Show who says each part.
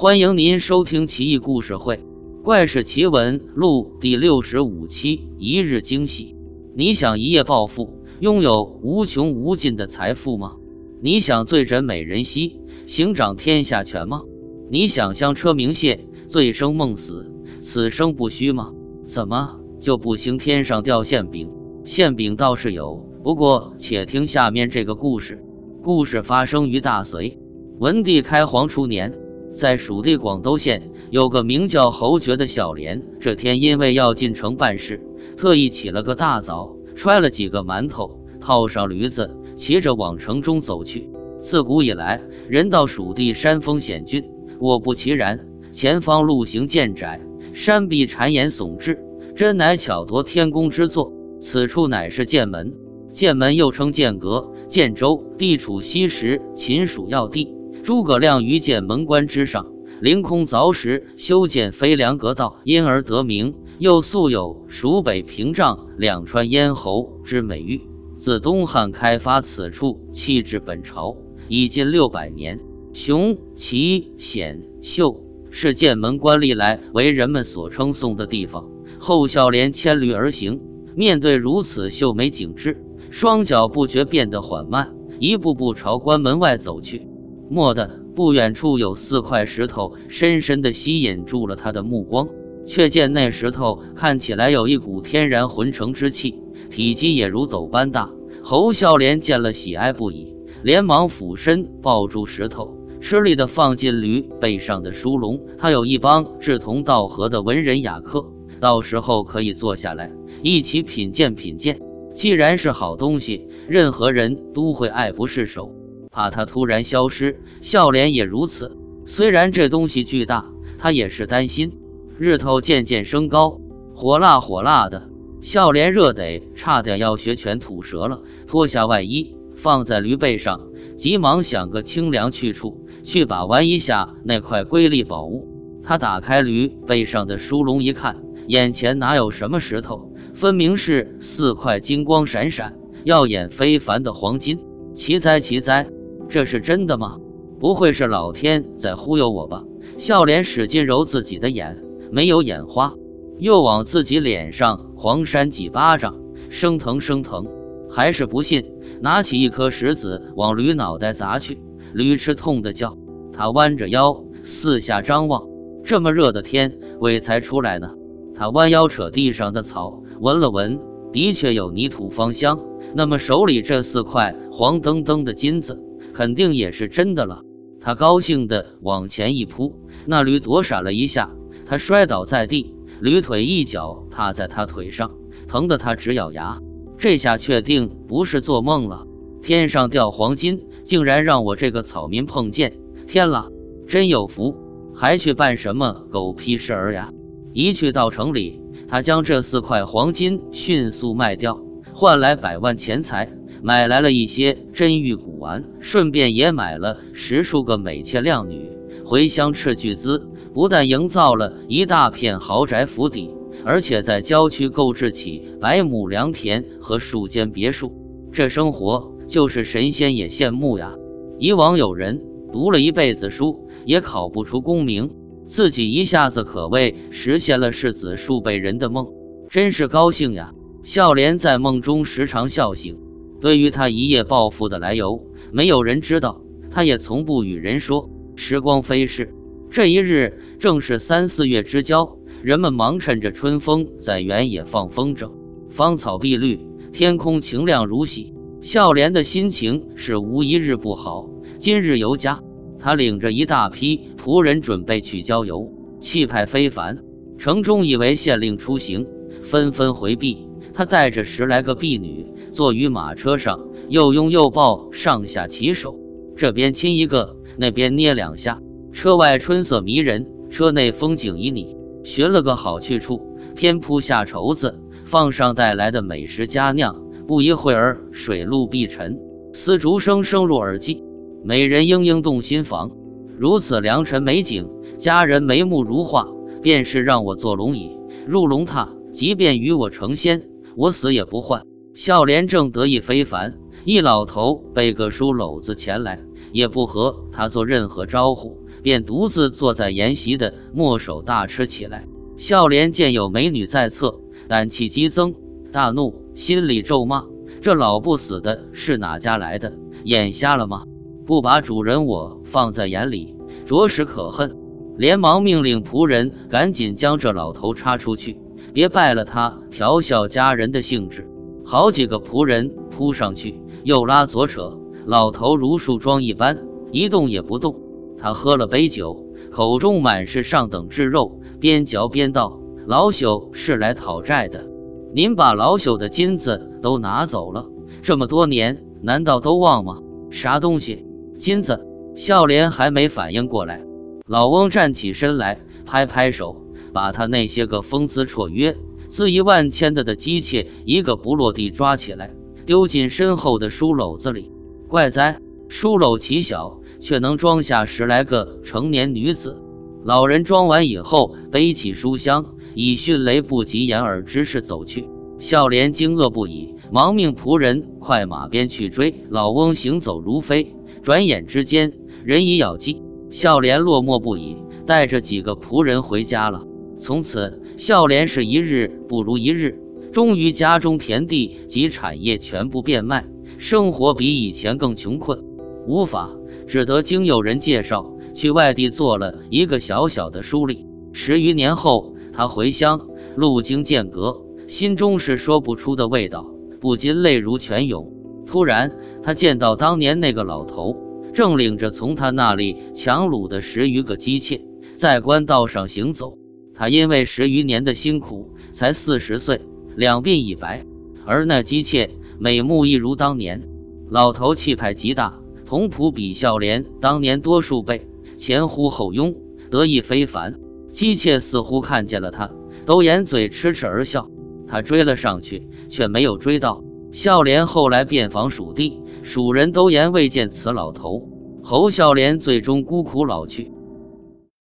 Speaker 1: 欢迎您收听《奇异故事会·怪事奇闻录》第六十五期。一日惊喜，你想一夜暴富，拥有无穷无尽的财富吗？你想醉枕美人膝，行掌天下权吗？你想香车名谢，醉生梦死，此生不虚吗？怎么就不行天上掉馅饼？馅饼倒是有，不过且听下面这个故事。故事发生于大隋文帝开皇初年，在蜀地广都县有个名叫侯爵的小廉。这天因为要进城办事，特意起了个大早，揣了几个馒头，套上驴子，骑着往城中走去。自古以来，人到蜀地山峰险峻。果不其然，前方路行渐窄，山壁谗岩耸峙，真乃巧夺天工之作。此处乃是剑门，剑门又称剑阁、剑州，地处西时秦蜀要地。诸葛亮于剑门关之上凌空凿石修建飞梁阁道，因而得名。又素有“蜀北屏障，两川咽喉”之美誉。自东汉开发此处，弃置本朝已近六百年。雄奇险秀，是剑门关历来为人们所称颂的地方。后孝廉牵驴而行，面对如此秀美景致，双脚不觉变得缓慢，一步步朝关门外走去。蓦地，不远处有四块石头深深地吸引住了他的目光，却见那石头看起来有一股天然浑成之气，体积也如斗般大。侯孝廉见了，喜爱不已，连忙俯身抱住石头。吃力地放进驴背上的书笼。他有一帮志同道合的文人雅客，到时候可以坐下来一起品鉴品鉴。既然是好东西，任何人都会爱不释手，怕它突然消失。笑脸也如此。虽然这东西巨大，他也是担心。日头渐渐升高，火辣火辣的，笑脸热得差点要学犬吐舌了。脱下外衣，放在驴背上，急忙想个清凉去处。去把玩一下那块瑰丽宝物。他打开驴背上的书笼一看，眼前哪有什么石头，分明是四块金光闪闪、耀眼非凡的黄金。奇哉奇哉，这是真的吗？不会是老天在忽悠我吧？笑脸使劲揉自己的眼，没有眼花，又往自己脸上狂扇几巴掌，生疼生疼，还是不信，拿起一颗石子往驴脑袋砸去。驴吃痛的叫，他弯着腰四下张望。这么热的天，鬼才出来呢。他弯腰扯地上的草，闻了闻，的确有泥土芳香。那么手里这四块黄澄澄的金子，肯定也是真的了。他高兴地往前一扑，那驴躲闪了一下，他摔倒在地，驴腿一脚踏在他腿上，疼得他直咬牙。这下确定不是做梦了，天上掉黄金。竟然让我这个草民碰见，天了，真有福！还去办什么狗屁事儿呀？一去到城里，他将这四块黄金迅速卖掉，换来百万钱财，买来了一些珍玉古玩，顺便也买了十数个美妾靓女，回乡斥巨资，不但营造了一大片豪宅府邸，而且在郊区购置起百亩良田和数间别墅，这生活。就是神仙也羡慕呀！以往有人读了一辈子书，也考不出功名，自己一下子可谓实现了世子数辈人的梦，真是高兴呀！笑莲在梦中时常笑醒。对于他一夜暴富的来由，没有人知道，他也从不与人说。时光飞逝，这一日正是三四月之交，人们忙趁着春风在原野放风筝，芳草碧绿，天空晴亮如洗。孝廉的心情是无一日不好。今日游家，他领着一大批仆人准备去郊游，气派非凡。城中以为县令出行，纷纷回避。他带着十来个婢女坐于马车上，又拥又抱，上下其手，这边亲一个，那边捏两下。车外春色迷人，车内风景旖旎。寻了个好去处，偏铺下绸子，放上带来的美食佳酿。不一会儿，水陆碧沉，丝竹声声入耳际，美人莺莺动心房。如此良辰美景，佳人眉目如画，便是让我坐龙椅入龙榻，即便与我成仙，我死也不换。孝廉正得意非凡，一老头背个书篓子前来，也不和他做任何招呼，便独自坐在筵席的墨手大吃起来。孝廉见有美女在侧，胆气激增，大怒，心里咒骂：这老不死的是哪家来的？眼瞎了吗？不把主人我放在眼里，着实可恨。连忙命令仆人赶紧将这老头插出去，别败了他调笑家人的兴致。好几个仆人扑上去，又拉左扯，老头如树桩一般，一动也不动。他喝了杯酒，口中满是上等炙肉，边嚼边道：“老朽是来讨债的，您把老朽的金子都拿走了，这么多年难道都忘吗？啥东西？金子？”孝廉还没反应过来。老翁站起身来，拍拍手，把他那些个风姿绰约、恣意万千的的姬妾一个不落地抓起来，丢进身后的书篓子里。怪哉，书篓奇小，却能装下十来个成年女子。老人装完以后，背起书箱，以迅雷不及掩耳之势走去。孝廉惊愕不已，忙命仆人快马鞭去追。老翁行走如飞，转眼之间，人已杳迹。孝廉落寞不已，带着几个仆人回家了。从此，孝廉是一日不如一日。终于，家中田地及产业全部变卖，生活比以前更穷困，无法，只得经有人介绍，去外地做了一个小小的书吏。十余年后，他回乡，路经剑阁，心中是说不出的味道，不禁泪如泉涌。突然，他见到当年那个老头。正领着从他那里强掳的十余个姬妾，在官道上行走。他因为十余年的辛苦，才四十岁，两鬓已白，而那姬妾美目一如当年。老头气派极大，同仆比孝廉当年多数倍，前呼后拥，得意非凡。姬妾似乎看见了他，都掩嘴痴痴而笑。他追了上去，却没有追到。孝廉后来遍访蜀地。蜀人都言未见此老头，侯孝廉最终孤苦老去。